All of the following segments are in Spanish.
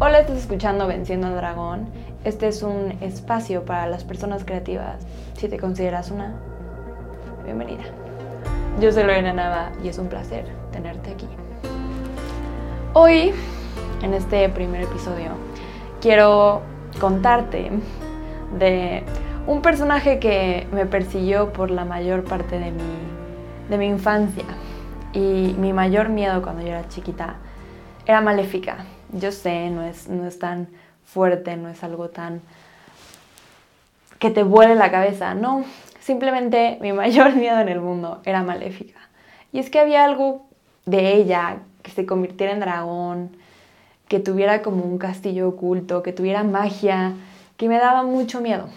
Hola, estás escuchando Venciendo al Dragón. Este es un espacio para las personas creativas. Si te consideras una, bienvenida. Yo soy Lorena Nava y es un placer tenerte aquí. Hoy, en este primer episodio, quiero contarte de un personaje que me persiguió por la mayor parte de mi, de mi infancia. Y mi mayor miedo cuando yo era chiquita era maléfica. Yo sé, no es, no es tan fuerte, no es algo tan que te vuele la cabeza, no. Simplemente mi mayor miedo en el mundo era maléfica. Y es que había algo de ella que se convirtiera en dragón, que tuviera como un castillo oculto, que tuviera magia, que me daba mucho miedo.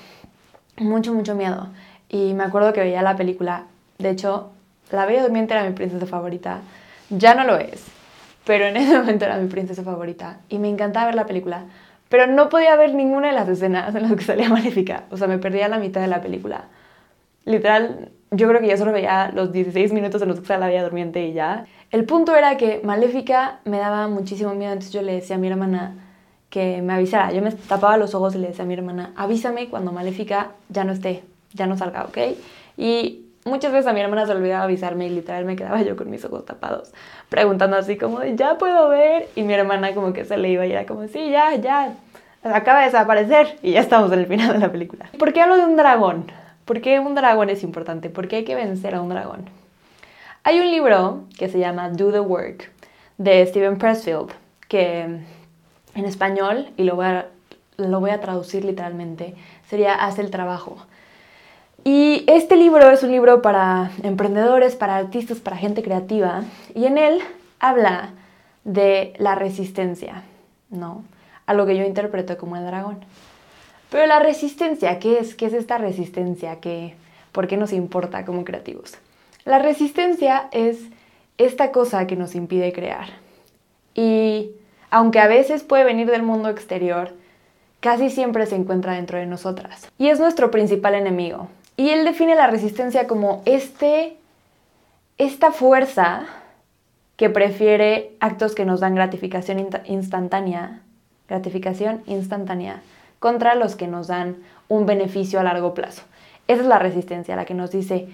Mucho, mucho miedo. Y me acuerdo que veía la película. De hecho, La Bella Durmiente era mi princesa favorita. Ya no lo es pero en ese momento era mi princesa favorita y me encantaba ver la película, pero no podía ver ninguna de las escenas en las que salía Maléfica, o sea, me perdía la mitad de la película. Literal, yo creo que ya solo veía los 16 minutos en los que estaba la vida durmiente y ya. El punto era que Maléfica me daba muchísimo miedo, entonces yo le decía a mi hermana que me avisara. Yo me tapaba los ojos y le decía a mi hermana, avísame cuando Maléfica ya no esté, ya no salga, ¿ok? Y muchas veces a mi hermana se olvidaba avisarme y literal me quedaba yo con mis ojos tapados, preguntando así como ya puedo ver. Y mi hermana como que se le iba y era como, sí, ya, ya, acaba de desaparecer y ya estamos en el final de la película. ¿Por qué hablo de un dragón? ¿Por qué un dragón es importante? ¿Por qué hay que vencer a un dragón? Hay un libro que se llama Do the Work de Steven Pressfield, que en español, y lo voy a, lo voy a traducir literalmente, sería Haz el trabajo. Y este libro es un libro para emprendedores, para artistas, para gente creativa. Y en él habla de la resistencia, ¿no? A lo que yo interpreto como el dragón. Pero la resistencia, ¿qué es? ¿Qué es esta resistencia? ¿Qué, ¿Por qué nos importa como creativos? La resistencia es esta cosa que nos impide crear. Y aunque a veces puede venir del mundo exterior, casi siempre se encuentra dentro de nosotras. Y es nuestro principal enemigo. Y él define la resistencia como este, esta fuerza que prefiere actos que nos dan gratificación instantánea, gratificación instantánea, contra los que nos dan un beneficio a largo plazo. Esa es la resistencia, la que nos dice,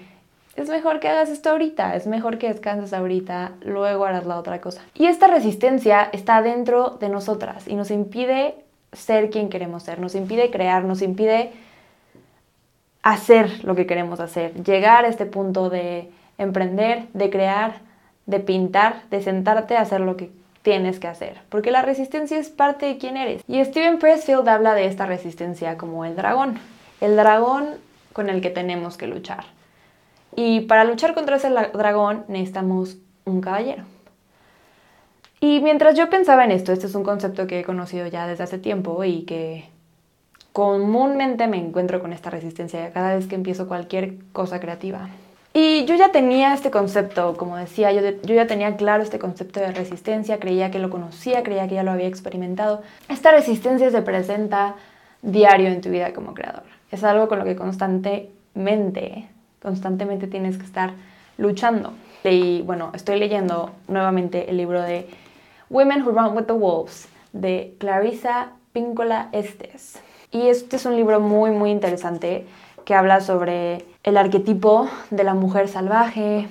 es mejor que hagas esto ahorita, es mejor que descanses ahorita, luego harás la otra cosa. Y esta resistencia está dentro de nosotras y nos impide ser quien queremos ser, nos impide crear, nos impide hacer lo que queremos hacer, llegar a este punto de emprender, de crear, de pintar, de sentarte a hacer lo que tienes que hacer, porque la resistencia es parte de quién eres. Y Steven Pressfield habla de esta resistencia como el dragón, el dragón con el que tenemos que luchar. Y para luchar contra ese dragón necesitamos un caballero. Y mientras yo pensaba en esto, este es un concepto que he conocido ya desde hace tiempo y que comúnmente me encuentro con esta resistencia cada vez que empiezo cualquier cosa creativa. Y yo ya tenía este concepto, como decía, yo, yo, ya tenía claro este concepto de resistencia, creía que lo conocía, creía que ya lo había experimentado. Esta resistencia se presenta diario en tu vida como creador. Es algo con lo que constantemente, constantemente tienes que estar luchando. Y bueno, estoy leyendo nuevamente el libro de Women Who Run with the Wolves de Clarissa Píncola Estes. Y este es un libro muy, muy interesante que habla sobre el arquetipo de la mujer salvaje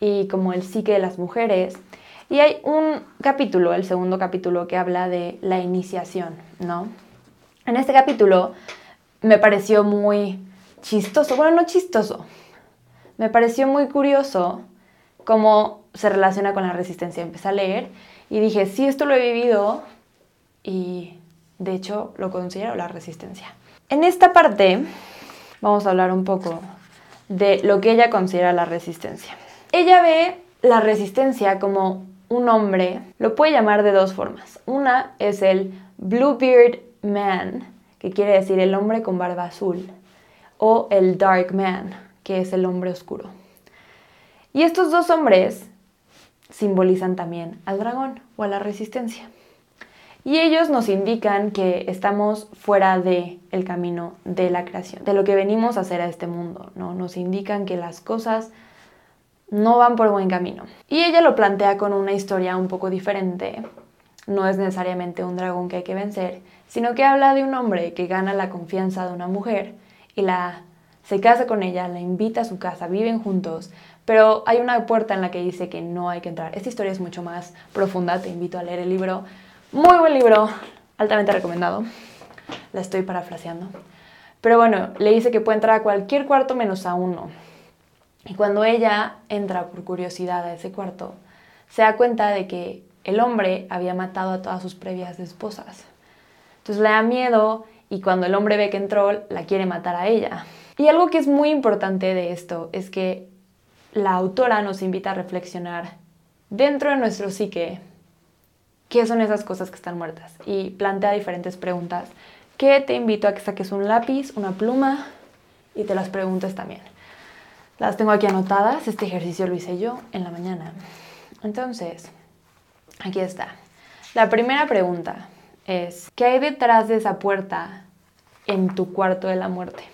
y como el psique de las mujeres. Y hay un capítulo, el segundo capítulo, que habla de la iniciación, ¿no? En este capítulo me pareció muy chistoso, bueno, no chistoso, me pareció muy curioso cómo se relaciona con la resistencia. Empecé a leer y dije, sí, esto lo he vivido y de hecho, lo considero la resistencia. En esta parte vamos a hablar un poco de lo que ella considera la resistencia. Ella ve la resistencia como un hombre, lo puede llamar de dos formas. Una es el Bluebeard Man, que quiere decir el hombre con barba azul, o el Dark Man, que es el hombre oscuro. Y estos dos hombres simbolizan también al dragón o a la resistencia. Y ellos nos indican que estamos fuera del el camino de la creación, de lo que venimos a hacer a este mundo, ¿no? Nos indican que las cosas no van por buen camino. Y ella lo plantea con una historia un poco diferente no es necesariamente un dragón que hay que vencer, sino que habla de un hombre que gana la confianza de una mujer y la se casa con ella, la invita a su casa, viven juntos, pero hay una puerta en la que dice que no hay que entrar. Esta historia es mucho más profunda, te invito a leer el libro. Muy buen libro, altamente recomendado. La estoy parafraseando. Pero bueno, le dice que puede entrar a cualquier cuarto menos a uno. Y cuando ella entra por curiosidad a ese cuarto, se da cuenta de que el hombre había matado a todas sus previas esposas. Entonces le da miedo y cuando el hombre ve que entró, la quiere matar a ella. Y algo que es muy importante de esto es que la autora nos invita a reflexionar dentro de nuestro psique qué son esas cosas que están muertas y plantea diferentes preguntas que te invito a que saques un lápiz, una pluma y te las preguntes también. Las tengo aquí anotadas, este ejercicio lo hice yo en la mañana. Entonces, aquí está. La primera pregunta es, ¿qué hay detrás de esa puerta en tu cuarto de la muerte?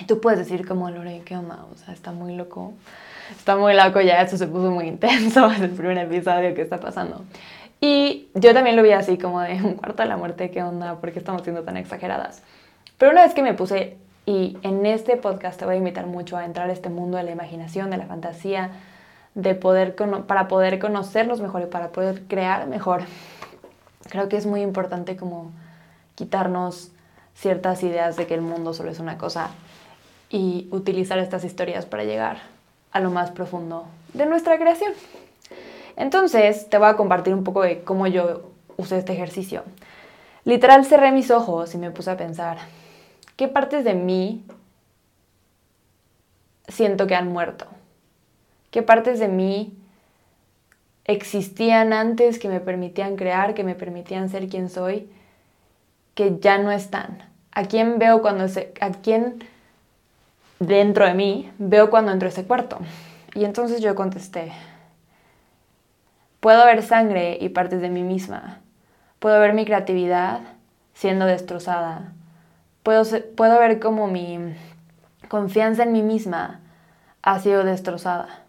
Y tú puedes decir como, Lore, ¿qué onda? O sea, está muy loco. Está muy loco ya, esto se puso muy intenso, es el primer episodio que está pasando. Y yo también lo vi así como de un cuarto de la muerte, ¿qué onda? ¿Por qué estamos siendo tan exageradas? Pero una vez que me puse, y en este podcast te voy a invitar mucho a entrar a este mundo de la imaginación, de la fantasía, de poder para poder conocernos mejor y para poder crear mejor. Creo que es muy importante como quitarnos ciertas ideas de que el mundo solo es una cosa y utilizar estas historias para llegar a lo más profundo de nuestra creación. Entonces, te voy a compartir un poco de cómo yo usé este ejercicio. Literal cerré mis ojos y me puse a pensar, ¿qué partes de mí siento que han muerto? ¿Qué partes de mí existían antes que me permitían crear, que me permitían ser quien soy, que ya no están? ¿A quién veo cuando se, a quién dentro de mí veo cuando entro a ese cuarto? Y entonces yo contesté, puedo ver sangre y partes de mí misma, puedo ver mi creatividad siendo destrozada, puedo, puedo ver cómo mi confianza en mí misma ha sido destrozada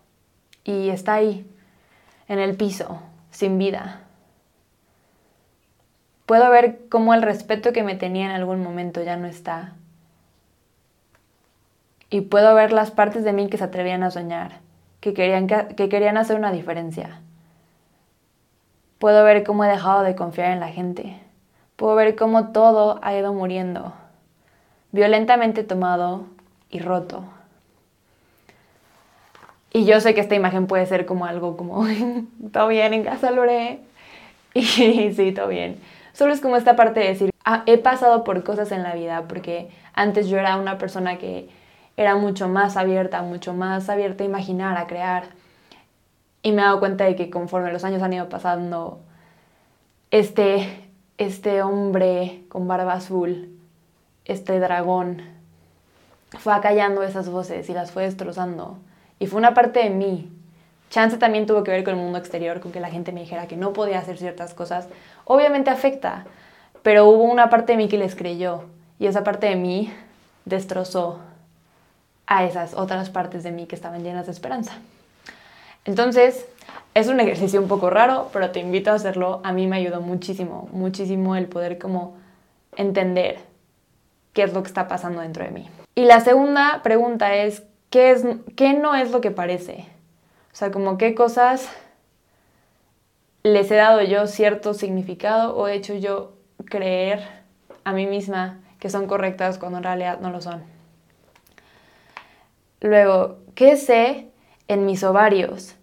y está ahí, en el piso, sin vida. Puedo ver cómo el respeto que me tenía en algún momento ya no está. Y puedo ver las partes de mí que se atrevían a soñar, que querían, que querían hacer una diferencia. Puedo ver cómo he dejado de confiar en la gente. Puedo ver cómo todo ha ido muriendo, violentamente tomado y roto. Y yo sé que esta imagen puede ser como algo como, todo bien en casa, Lore. Y sí, todo bien. Solo es como esta parte de decir, ah, he pasado por cosas en la vida, porque antes yo era una persona que era mucho más abierta, mucho más abierta a imaginar, a crear. Y me he dado cuenta de que conforme los años han ido pasando, este, este hombre con barba azul, este dragón, fue acallando esas voces y las fue destrozando y fue una parte de mí. Chance también tuvo que ver con el mundo exterior, con que la gente me dijera que no podía hacer ciertas cosas. Obviamente afecta, pero hubo una parte de mí que les creyó y esa parte de mí destrozó a esas otras partes de mí que estaban llenas de esperanza. Entonces, es un ejercicio un poco raro, pero te invito a hacerlo. A mí me ayudó muchísimo, muchísimo el poder como entender qué es lo que está pasando dentro de mí. Y la segunda pregunta es, ¿qué, es, qué no es lo que parece? O sea, como qué cosas les he dado yo cierto significado o he hecho yo creer a mí misma que son correctas cuando en realidad no lo son. Luego, ¿qué sé en mis ovarios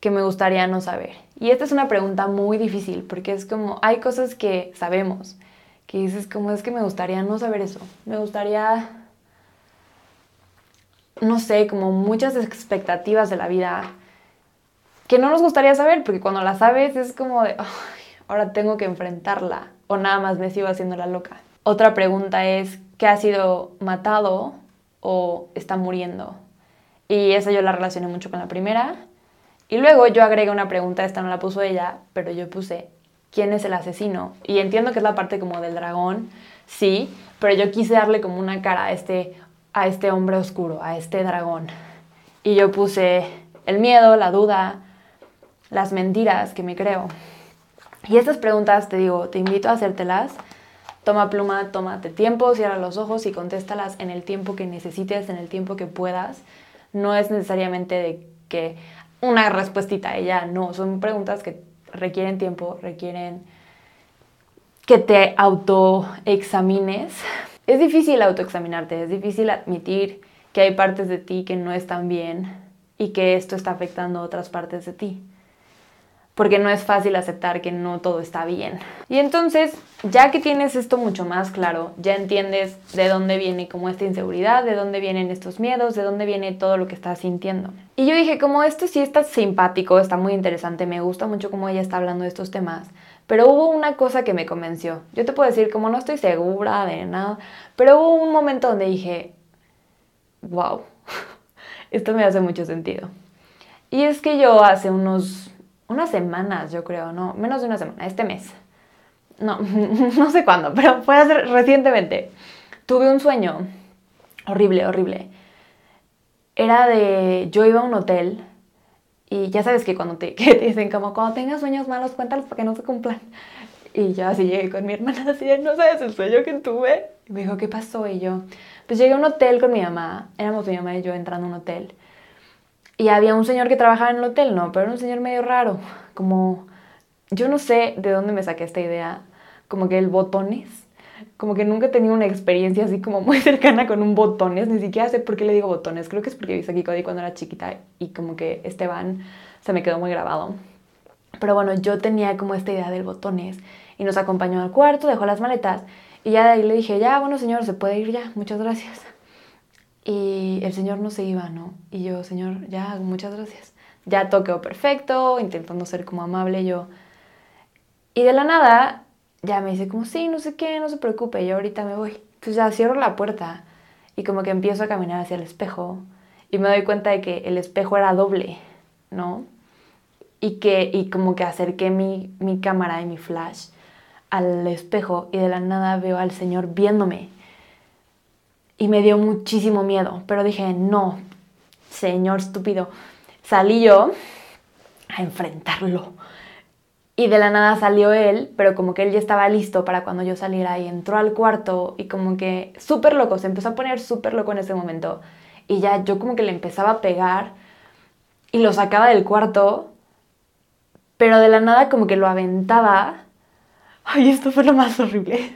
que me gustaría no saber? Y esta es una pregunta muy difícil porque es como, hay cosas que sabemos, que dices como es que me gustaría no saber eso, me gustaría no sé, como muchas expectativas de la vida que no nos gustaría saber, porque cuando la sabes es como de, ahora tengo que enfrentarla, o nada más me sigo haciendo la loca. Otra pregunta es, ¿qué ha sido matado o está muriendo? Y esa yo la relacioné mucho con la primera. Y luego yo agregué una pregunta, esta no la puso ella, pero yo puse, ¿quién es el asesino? Y entiendo que es la parte como del dragón, sí, pero yo quise darle como una cara a este a este hombre oscuro, a este dragón. Y yo puse el miedo, la duda, las mentiras que me creo. Y estas preguntas, te digo, te invito a hacértelas. Toma pluma, tómate tiempo, cierra los ojos y contéstalas en el tiempo que necesites, en el tiempo que puedas. No es necesariamente de que una respuestita ella, no, son preguntas que requieren tiempo, requieren que te autoexamines. Es difícil autoexaminarte, es difícil admitir que hay partes de ti que no están bien y que esto está afectando a otras partes de ti. Porque no es fácil aceptar que no todo está bien. Y entonces, ya que tienes esto mucho más claro, ya entiendes de dónde viene como esta inseguridad, de dónde vienen estos miedos, de dónde viene todo lo que estás sintiendo. Y yo dije, como esto sí está simpático, está muy interesante, me gusta mucho cómo ella está hablando de estos temas. Pero hubo una cosa que me convenció. Yo te puedo decir, como no estoy segura de nada, pero hubo un momento donde dije, wow, esto me hace mucho sentido. Y es que yo hace unos, unas semanas, yo creo, no, menos de una semana, este mes, no, no sé cuándo, pero fue hace, recientemente, tuve un sueño horrible, horrible. Era de, yo iba a un hotel y ya sabes que cuando te, que te dicen como cuando tengas sueños malos, cuéntalos para que no se cumplan. Y yo así llegué con mi hermana, así, no sabes el sueño que tuve. Y me dijo, ¿qué pasó? Y yo, pues llegué a un hotel con mi mamá, éramos mi mamá y yo entrando a un hotel. Y había un señor que trabajaba en el hotel, no, pero era un señor medio raro, como, yo no sé de dónde me saqué esta idea, como que el botones, como que nunca he tenido una experiencia así como muy cercana con un botones, ni siquiera sé por qué le digo botones, creo que es porque vi aquí Cody cuando era chiquita y como que Esteban se me quedó muy grabado. Pero bueno, yo tenía como esta idea del botones y nos acompañó al cuarto, dejó las maletas y ya de ahí le dije, ya, bueno, señor, se puede ir ya, muchas gracias. Y el señor no se iba, ¿no? Y yo, señor, ya, muchas gracias. Ya toqueo perfecto, intentando ser como amable yo. Y de la nada, ya me dice como, sí, no sé qué, no se preocupe, yo ahorita me voy. Entonces ya cierro la puerta y como que empiezo a caminar hacia el espejo y me doy cuenta de que el espejo era doble, ¿no? Y que, y como que acerqué mi, mi cámara y mi flash al espejo y de la nada veo al Señor viéndome. Y me dio muchísimo miedo, pero dije, no, Señor estúpido. Salí yo a enfrentarlo. Y de la nada salió él, pero como que él ya estaba listo para cuando yo saliera y entró al cuarto y como que súper loco, se empezó a poner súper loco en ese momento. Y ya yo como que le empezaba a pegar y lo sacaba del cuarto, pero de la nada como que lo aventaba Ay, esto fue lo más horrible.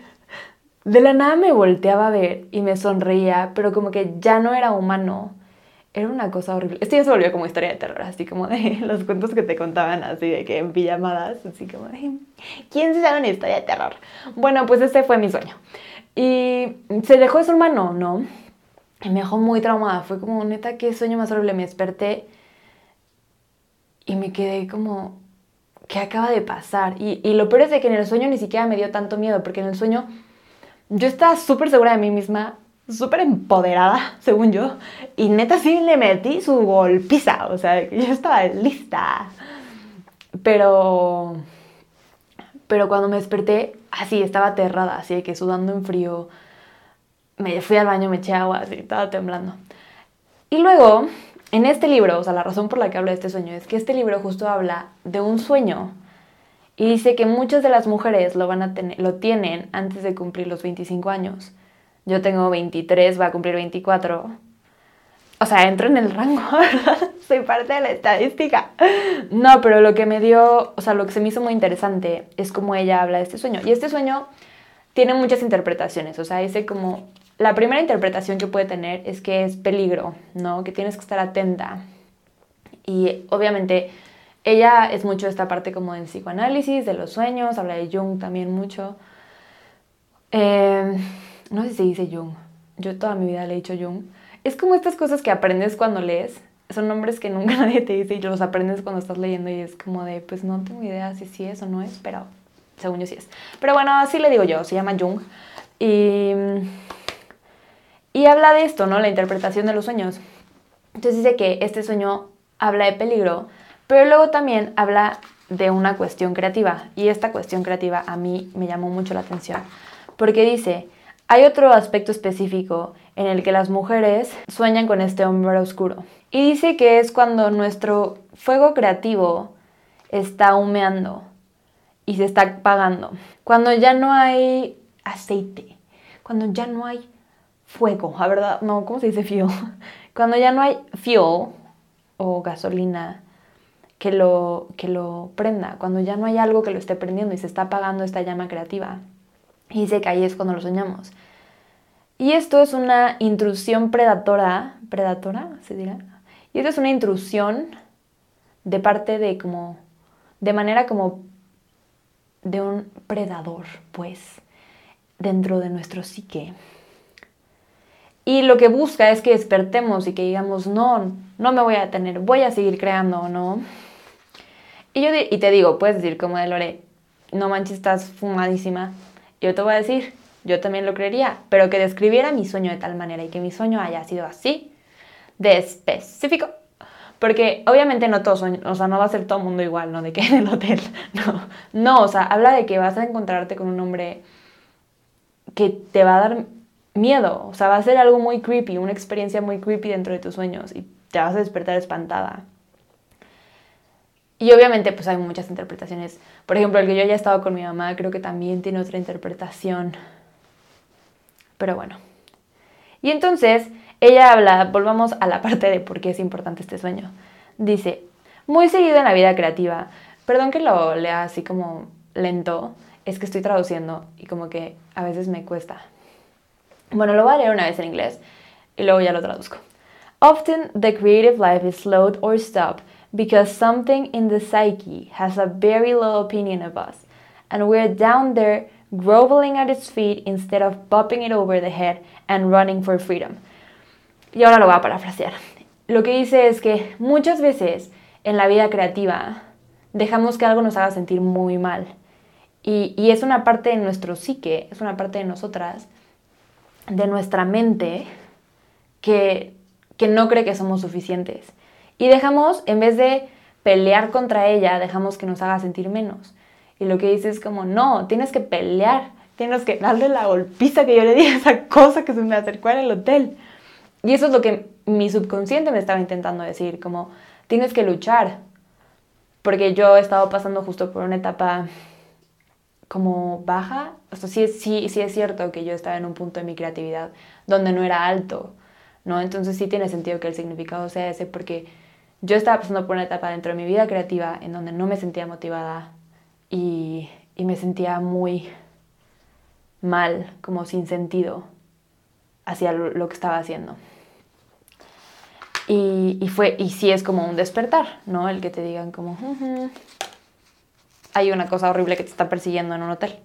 De la nada me volteaba a ver y me sonreía, pero como que ya no era humano. Era una cosa horrible. Esto ya se volvió como historia de terror, así como de los cuentos que te contaban, así de que en pijamadas, así como de, ¿quién se sabe una historia de terror? Bueno, pues ese fue mi sueño. Y se dejó de su hermano, ¿no? Y me dejó muy traumada. Fue como, neta, qué sueño más horrible. Me desperté y me quedé como, ¿qué acaba de pasar? Y, lo peor es de que en el sueño ni siquiera me dio tanto miedo, porque en el sueño yo estaba súper segura de mí misma, súper empoderada, según yo, y neta sí le metí su golpiza, o sea, yo estaba lista. Pero, pero cuando me desperté, así, estaba aterrada, así de que sudando en frío, me fui al baño, me eché agua, así, estaba temblando. Y luego en este libro, o sea, la razón por la que hablo de este sueño es que este libro justo habla de un sueño y dice que muchas de las mujeres lo, van a tener, lo tienen antes de cumplir los 25 años. Yo tengo 23, va a cumplir 24. O sea, entro en el rango. Soy parte de la estadística. No, pero lo que me dio, o sea, lo que se me hizo muy interesante es cómo ella habla de este sueño. Y este sueño tiene muchas interpretaciones, o sea, dice como la primera interpretación que puede tener es que es peligro, ¿no? Que tienes que estar atenta. Y obviamente ella es mucho esta parte como del psicoanálisis, de los sueños, habla de Jung también mucho. Em, no sé si se dice Jung, yo toda mi vida le he dicho Jung. Es como estas cosas que aprendes cuando lees, son nombres que nunca nadie te dice y los aprendes cuando estás leyendo y es como de, pues no tengo idea si sí es o no es, pero según yo sí es. Pero bueno, así le digo yo, se llama Jung. Y y habla de esto, ¿no? La interpretación de los sueños. Entonces dice que este sueño habla de peligro, pero luego también habla de una cuestión creativa. Y esta cuestión creativa a mí me llamó mucho la atención, porque dice, hay otro aspecto específico en el que las mujeres sueñan con este hombre oscuro. Y dice que es cuando nuestro fuego creativo está humeando y se está apagando. Cuando ya no hay aceite, cuando ya no hay fuego, la verdad, no, ¿cómo se dice fuel? Cuando ya no hay fuel o gasolina que lo, que lo prenda, cuando ya no hay algo que lo esté prendiendo y se está apagando esta llama creativa. Y dice que ahí es cuando lo soñamos. Y esto es una intrusión predatora, predatora, se dirá. Y esto es una intrusión de parte de como, de manera como de un predador, pues, dentro de nuestro psique. Y lo que busca es que despertemos y que digamos, no, no me voy a detener, voy a seguir creando, ¿no? Y yo y te digo, puedes decir como de Lore, no manches, estás fumadísima. Yo te voy a decir, yo también lo creería, pero que describiera mi sueño de tal manera y que mi sueño haya sido así, de específico. Porque obviamente no todos o sea, no va a ser todo el mundo igual, ¿no? De que en el hotel, no. No, o sea, habla de que vas a encontrarte con un hombre que te va a dar miedo, o sea, va a ser algo muy creepy, una experiencia muy creepy dentro de tus sueños y te vas a despertar espantada. Y obviamente pues hay muchas interpretaciones. Por ejemplo, el que yo haya estado con mi mamá creo que también tiene otra interpretación. Pero bueno. Y entonces ella habla, volvamos a la parte de por qué es importante este sueño. Dice, muy seguido en la vida creativa, perdón que lo lea así como lento, es que estoy traduciendo y como que a veces me cuesta. Bueno, lo voy a leer una vez en inglés y luego ya lo traduzco. Often the creative life is slowed or stopped because something in the psyche has a very low opinion of us, and we're down there groveling at its feet instead of popping it over the head and running for freedom. Y ahora lo voy a parafrasear. Lo que dice es que muchas veces en la vida creativa dejamos que algo nos haga sentir muy mal. Y, y es una parte de nuestro psique, es una parte de nosotras, de nuestra mente, que, que no cree que somos suficientes. Y dejamos, en vez de pelear contra ella, dejamos que nos haga sentir menos. Y lo que dice es como, no, tienes que pelear, tienes que darle la golpiza que yo le di a esa cosa que se me acercó en el hotel. Y eso es lo que mi subconsciente me estaba intentando decir, como, tienes que luchar. Porque yo he estado pasando justo por una etapa como baja. O sea, sí, sí, sí es cierto que yo estaba en un punto de mi creatividad donde no era alto, ¿no? Entonces sí tiene sentido que el significado sea ese porque yo estaba pasando por una etapa dentro de mi vida creativa en donde no me sentía motivada y, me sentía muy mal, como sin sentido hacia lo, que estaba haciendo. Y, fue, y sí es como un despertar, ¿no? El que te digan como, hay una cosa horrible que te está persiguiendo en un hotel.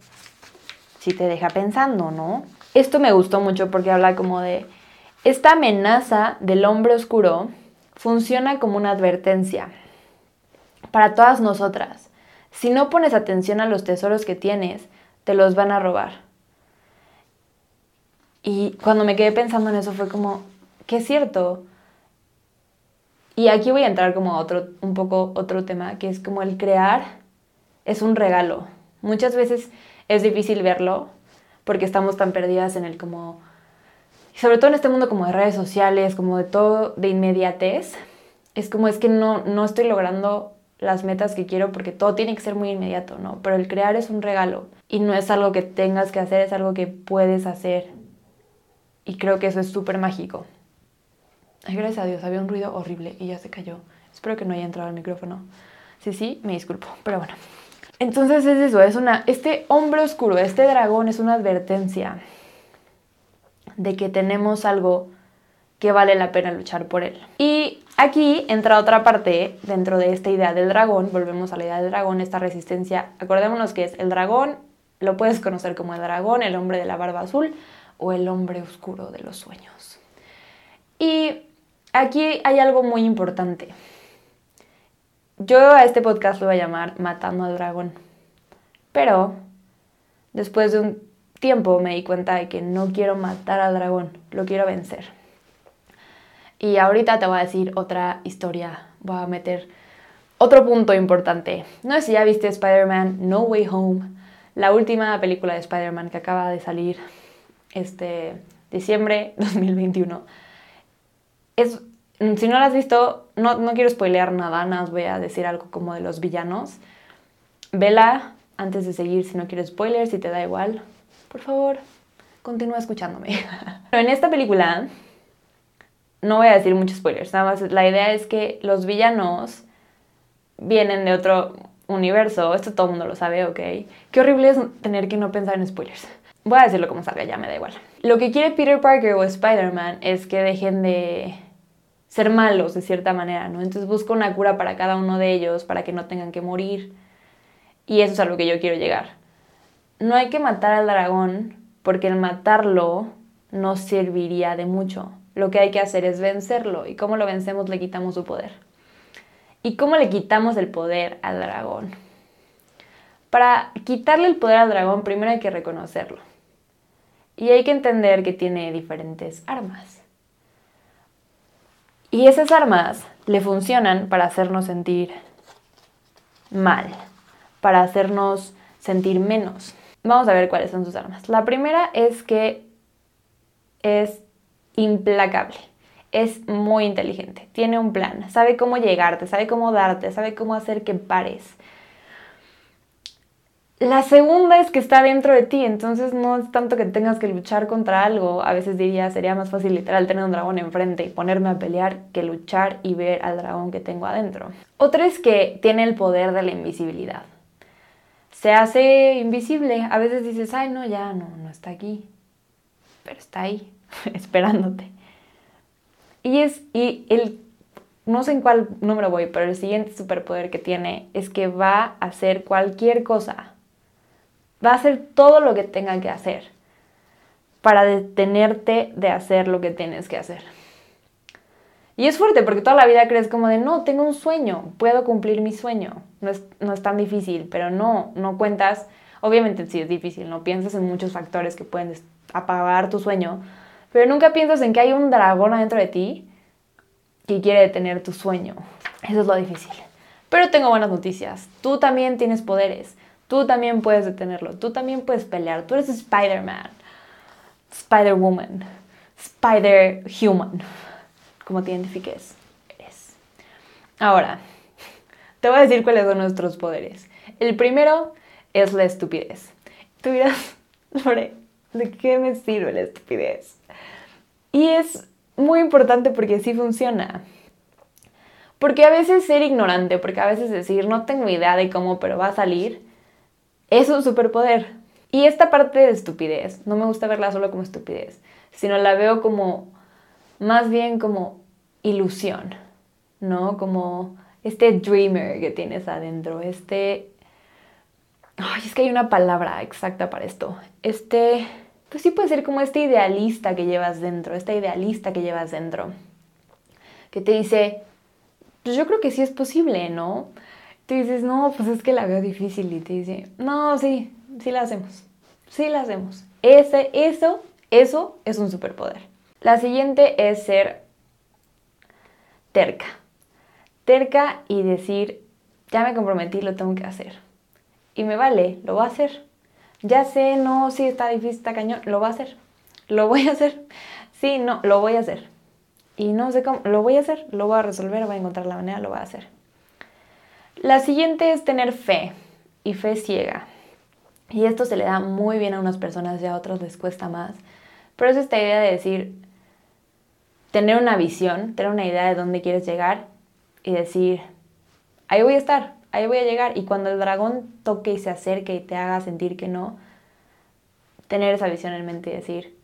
Si te deja pensando, ¿no? Esto me gustó mucho porque habla como de esta amenaza del hombre oscuro funciona como una advertencia para todas nosotras. Si no pones atención a los tesoros que tienes, te los van a robar. Y cuando me quedé pensando en eso fue como, que es cierto. Y aquí voy a entrar como a otro, un poco otro tema, que es como el crear es un regalo. Muchas veces es difícil verlo porque estamos tan perdidas en el como sobre todo en este mundo como de redes sociales, como de todo de inmediatez, es como es que no, no estoy logrando las metas que quiero porque todo tiene que ser muy inmediato, ¿no? Pero el crear es un regalo y no es algo que tengas que hacer, es algo que puedes hacer. Y creo que eso es súper mágico. Ay, gracias a Dios, había un ruido horrible y ya se cayó. Espero que no haya entrado al micrófono. Sí, sí, me disculpo, pero bueno. Entonces es eso, es una, este hombre oscuro, este dragón es una advertencia de que tenemos algo que vale la pena luchar por él. Y aquí entra otra parte dentro de esta idea del dragón, volvemos a la idea del dragón, esta resistencia, acordémonos que es el dragón, lo puedes conocer como el dragón, el hombre de la barba azul o el hombre oscuro de los sueños. Y aquí hay algo muy importante. Yo a este podcast lo voy a llamar Matando al Dragón. Pero después de un tiempo me di cuenta de que no quiero matar al dragón, lo quiero vencer. Y ahorita te voy a decir otra historia, voy a meter otro punto importante. No sé si ya viste Spider-Man No Way Home, la última película de Spider-Man que acaba de salir este diciembre 2021. Es, si no la has visto, no, no quiero spoilear nada, nada más voy a decir algo como de los villanos. Vela, antes de seguir, si no quieres spoilers, si te da igual, por favor, continúa escuchándome. Pero en esta película, no voy a decir muchos spoilers, nada más la idea es que los villanos vienen de otro universo, esto todo el mundo lo sabe, ok. Qué horrible es tener que no pensar en spoilers. Voy a decirlo como salga, ya me da igual. Lo que quiere Peter Parker o Spider-Man es que dejen de ser malos de cierta manera, ¿no? Entonces busca una cura para cada uno de ellos, para que no tengan que morir. Y eso es a lo que yo quiero llegar. No hay que matar al dragón porque el matarlo no serviría de mucho. Lo que hay que hacer es vencerlo. ¿Y cómo lo vencemos? Le quitamos su poder. ¿Y cómo le quitamos el poder al dragón? Para quitarle el poder al dragón, primero hay que reconocerlo. Y hay que entender que tiene diferentes armas. Y esas armas le funcionan para hacernos sentir mal, para hacernos sentir menos. Vamos a ver cuáles son sus armas. La primera es que es implacable es muy inteligente, tiene un plan, sabe cómo llegarte, sabe cómo darte, sabe cómo hacer que pares. La segunda es que está dentro de ti, entonces no es tanto que tengas que luchar contra algo. A veces diría, sería más fácil literal tener un dragón enfrente y ponerme a pelear que luchar y ver al dragón que tengo adentro. Otra es que tiene el poder de la invisibilidad. Se hace invisible. A veces dices, ay, no, ya no, no está aquí. Pero está ahí, esperándote. Y es, y el, no sé en cuál número voy, pero el siguiente superpoder que tiene es que va a hacer cualquier cosa. Va a hacer todo lo que tenga que hacer para detenerte de hacer lo que tienes que hacer. Y es fuerte porque toda la vida crees como de, no, tengo un sueño, puedo cumplir mi sueño. No es, no es tan difícil, pero no, no cuentas. Obviamente sí es difícil, no piensas en muchos factores que pueden apagar tu sueño, pero nunca piensas en que hay un dragón adentro de ti que quiere detener tu sueño. Eso es lo difícil. Pero tengo buenas noticias. Tú también tienes poderes. Tú también puedes detenerlo. Tú también puedes pelear. Tú eres Spider-Man. Spider-Woman. Spider-Human. Como te identifiques. Eres. Ahora, te voy a decir cuáles son nuestros poderes. El primero es la estupidez. Tú dirás, Lore, ¿de qué me sirve la estupidez? Y es muy importante porque sí funciona. Porque a veces ser ignorante, porque a veces decir no tengo idea de cómo, pero va a salir, es un superpoder. Y esta parte de estupidez, no me gusta verla solo como estupidez, sino la veo como, más bien como ilusión, ¿no? Como este dreamer que tienes adentro, este... Ay, es que hay una palabra exacta para esto. Este pues sí puede ser como este idealista que llevas dentro, esta idealista que llevas dentro, que te dice, pues yo creo que sí es posible, ¿no? Te dices, no, pues es que la veo difícil y te dice, no, sí, sí la hacemos, sí la hacemos. Ese, eso, eso es un superpoder. La siguiente es ser terca. Terca y decir, ya me comprometí, lo tengo que hacer. Y me vale, lo voy a hacer ya sé, no, sí está difícil, está cañón, lo va a hacer, lo voy a hacer, sí, no, lo voy a hacer. Y no sé cómo, lo voy a hacer, lo voy a resolver, voy a encontrar la manera, lo voy a hacer. La siguiente es tener fe y fe ciega. Y esto se le da muy bien a unas personas y a otras les cuesta más. Pero es esta idea de decir, tener una visión, tener una idea de dónde quieres llegar y decir, ahí voy a estar, ahí voy a llegar. Y cuando el dragón toque y se acerque y te haga sentir que no, tener esa visión en mente y decir,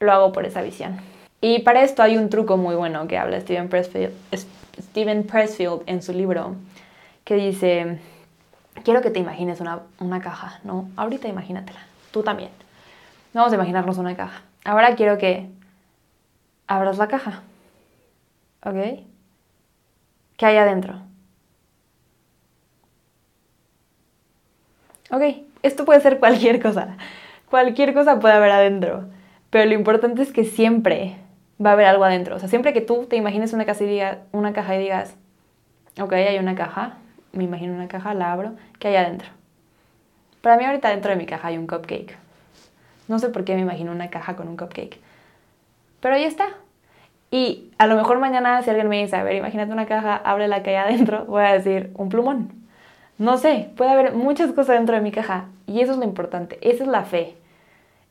lo hago por esa visión. Y para esto hay un truco muy bueno que habla Steven Pressfield, Steven Pressfield en su libro, que dice, quiero que te imagines una, una caja, ¿no? Ahorita imagínatela, tú también. Vamos a imaginarnos una caja. Ahora quiero que abras la caja, ¿ok? ¿Qué hay adentro? Ok, esto puede ser cualquier cosa. Cualquier cosa puede haber adentro. Pero lo importante es que siempre va a haber algo adentro. O sea, siempre que tú te imagines una, casa y una caja y digas, ok, hay una caja, me imagino una caja, la abro, ¿qué hay adentro? Para mí ahorita dentro de mi caja hay un cupcake. No sé por qué me imagino una caja con un cupcake. Pero ahí está. Y a lo mejor mañana si alguien me dice, a ver, imagínate una caja, abre la que hay adentro, voy a decir un plumón. No sé, puede haber muchas cosas dentro de mi caja y eso es lo importante, esa es la fe,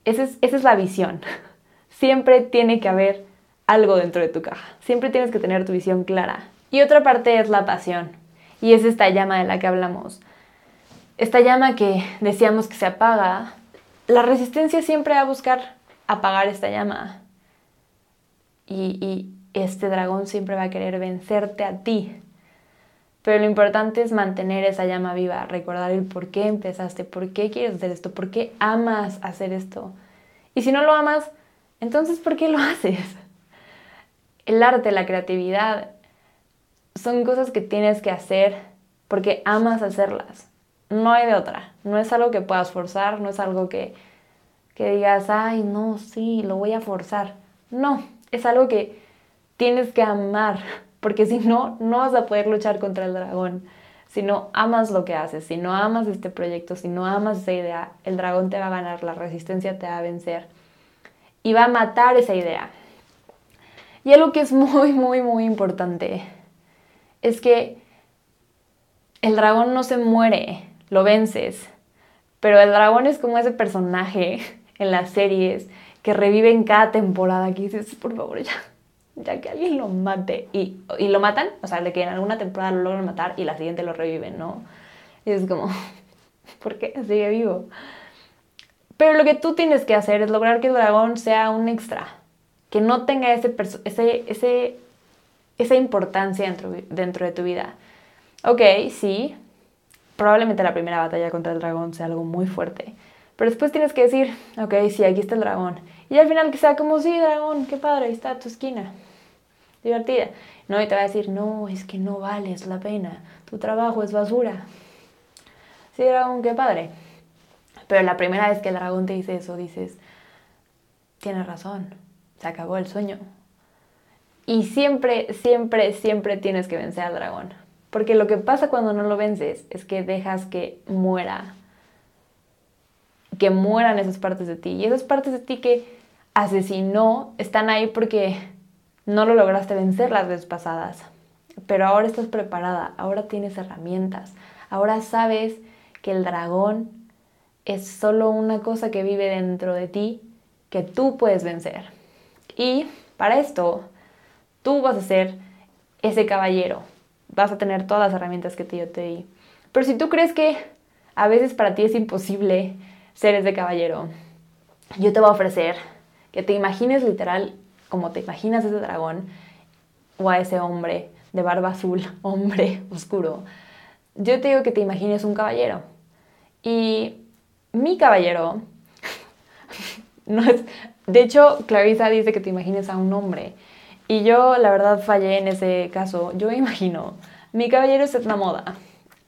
esa es, esa es la visión. Siempre tiene que haber algo dentro de tu caja, siempre tienes que tener tu visión clara. Y otra parte es la pasión y es esta llama de la que hablamos. Esta llama que decíamos que se apaga, la resistencia siempre va a buscar apagar esta llama. Y, este dragón siempre va a querer vencerte a ti. Pero lo importante es mantener esa llama viva, recordar el por qué empezaste, por qué quieres hacer esto, por qué amas hacer esto. Y si no lo amas, entonces ¿por qué lo haces? El arte, la creatividad, son cosas que tienes que hacer porque amas hacerlas. No hay de otra. No es algo que puedas forzar, no es algo que, que digas, ay, no, sí, lo voy a forzar. No, es algo que tienes que amar, porque si no, no vas a poder luchar contra el dragón. Si no amas lo que haces, si no amas este proyecto, si no amas esa idea, el dragón te va a ganar, la resistencia te va a vencer y va a matar esa idea. Y algo que es muy, muy, muy importante es que el dragón no se muere, lo vences, pero el dragón es como ese personaje en las series que revive en cada temporada que dices, por favor, ya, ya que alguien lo mate. Y, y, lo matan, o sea, de que en alguna temporada lo logran matar y la siguiente lo reviven, ¿no? Y es como, ¿por qué sigue vivo? Pero lo que tú tienes que hacer es lograr que el dragón sea un extra, que no tenga ese, ese, ese, esa importancia dentro, dentro de tu vida. Ok, sí, probablemente la primera batalla contra el dragón sea algo muy fuerte, pero después tienes que decir, ok, sí, aquí está el dragón. Y al final que sea como, sí, dragón, qué padre, ahí está tu esquina divertida. No, y te va a decir, no, es que no vales la pena, tu trabajo es basura. Sí, dragón, qué padre. Pero la primera vez que el dragón te dice eso, dices, tienes razón, se acabó el sueño. Y siempre, siempre, siempre tienes que vencer al dragón. Porque lo que pasa cuando no lo vences es que dejas que muera. Que mueran esas partes de ti. Y esas partes de ti que asesinó están ahí porque no lo lograste vencer las veces pasadas, pero ahora estás preparada, ahora tienes herramientas, ahora sabes que el dragón es solo una cosa que vive dentro de ti que tú puedes vencer. Y para esto, tú vas a ser ese caballero, vas a tener todas las herramientas que yo te di. Pero si tú crees que a veces para ti es imposible ser ese caballero, yo te voy a ofrecer que te imagines literal como te imaginas ese dragón o a ese hombre de barba azul, hombre oscuro, yo te digo que te imagines un caballero. Y mi caballero no es... De hecho, Clarissa dice que te imagines a un hombre. Y yo, la verdad, fallé en ese caso. Yo me imagino. Mi caballero es Etna Moda.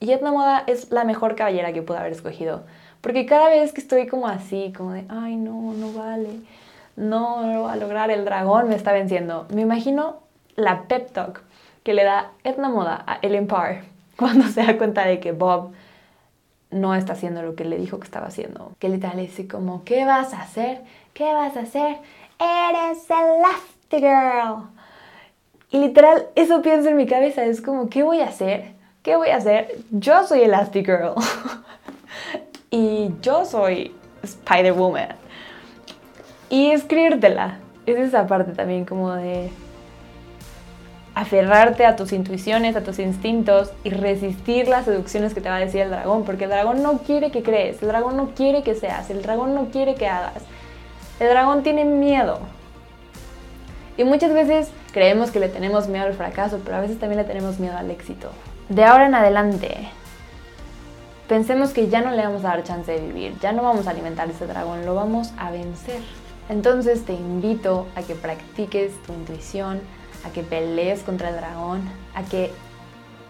Y Etna Moda es la mejor caballera que pude haber escogido. Porque cada vez que estoy como así, como de, ay, no, no vale no lo va a lograr, el dragón me está venciendo. Me imagino la pep talk que le da Edna Moda a Ellen Parr cuando se da cuenta de que Bob no está haciendo lo que le dijo que estaba haciendo. Que literal dice como, ¿qué vas a hacer? ¿Qué vas a hacer? Eres Elastigirl. Y literal, eso pienso en mi cabeza, es como, ¿qué voy a hacer? ¿Qué voy a hacer? Yo soy Elastigirl. y yo soy Spider-Woman. Y escribírtela. Es esa parte también como de aferrarte a tus intuiciones, a tus instintos y resistir las seducciones que te va a decir el dragón, porque el dragón no quiere que crees, el dragón no quiere que seas, el dragón no quiere que hagas. El dragón tiene miedo. Y muchas veces creemos que le tenemos miedo al fracaso, pero a veces también le tenemos miedo al éxito. De ahora en adelante, pensemos que ya no le vamos a dar chance de vivir, ya no vamos a alimentar ese dragón, lo vamos a vencer. Entonces te invito a que practiques tu intuición, a que pelees contra el dragón, a que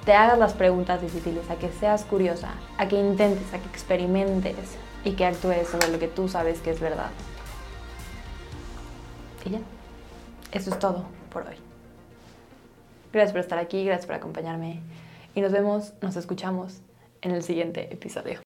te hagas las preguntas difíciles, a que seas curiosa, a que intentes, a que experimentes y que actúes sobre lo que tú sabes que es verdad. Y ya, eso es todo por hoy. Gracias por estar aquí, gracias por acompañarme y nos vemos, nos escuchamos en el siguiente episodio.